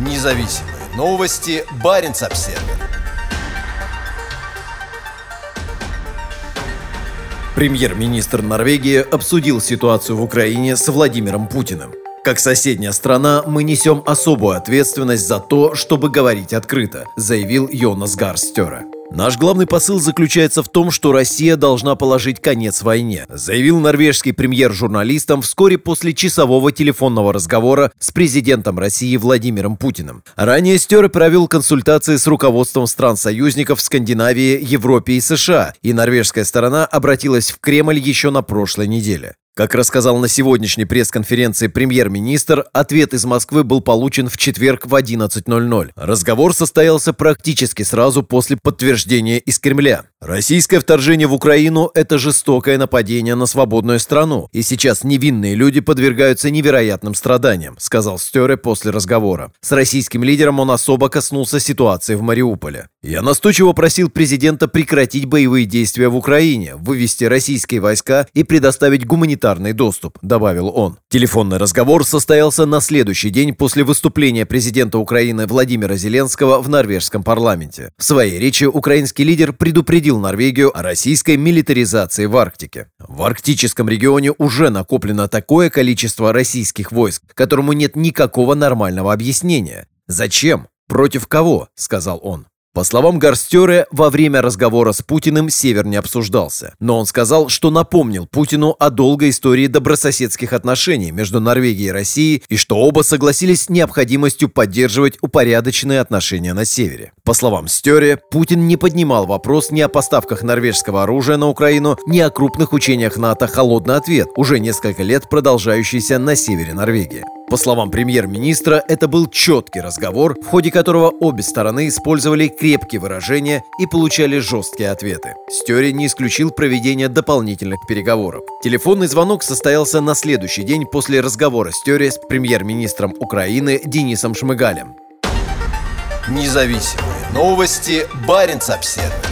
Независимые новости. Барин обсерва Премьер-министр Норвегии обсудил ситуацию в Украине с Владимиром Путиным. Как соседняя страна, мы несем особую ответственность за то, чтобы говорить открыто, заявил Йонас Гарстера. Наш главный посыл заключается в том, что Россия должна положить конец войне, заявил норвежский премьер журналистам вскоре после часового телефонного разговора с президентом России Владимиром Путиным. Ранее Стере провел консультации с руководством стран-союзников Скандинавии, Европе и США, и норвежская сторона обратилась в Кремль еще на прошлой неделе. Как рассказал на сегодняшней пресс-конференции премьер-министр, ответ из Москвы был получен в четверг в 11.00. Разговор состоялся практически сразу после подтверждения из Кремля. Российское вторжение в Украину – это жестокое нападение на свободную страну, и сейчас невинные люди подвергаются невероятным страданиям, сказал Стере после разговора. С российским лидером он особо коснулся ситуации в Мариуполе. Я настойчиво просил президента прекратить боевые действия в Украине, вывести российские войска и предоставить гуманитарный доступ, добавил он. Телефонный разговор состоялся на следующий день после выступления президента Украины Владимира Зеленского в норвежском парламенте. В своей речи украинский лидер предупредил Норвегию о российской милитаризации в Арктике. В арктическом регионе уже накоплено такое количество российских войск, которому нет никакого нормального объяснения. Зачем? Против кого? сказал он. По словам Гарстере, во время разговора с Путиным Север не обсуждался, но он сказал, что напомнил Путину о долгой истории добрососедских отношений между Норвегией и Россией и что оба согласились с необходимостью поддерживать упорядоченные отношения на Севере. По словам Стере, Путин не поднимал вопрос ни о поставках норвежского оружия на Украину, ни о крупных учениях НАТО «Холодный ответ», уже несколько лет продолжающийся на севере Норвегии. По словам премьер-министра, это был четкий разговор, в ходе которого обе стороны использовали крепкие выражения и получали жесткие ответы. Стери не исключил проведение дополнительных переговоров. Телефонный звонок состоялся на следующий день после разговора Стери с премьер-министром Украины Денисом Шмыгалем. Независимые новости. Барин обседный.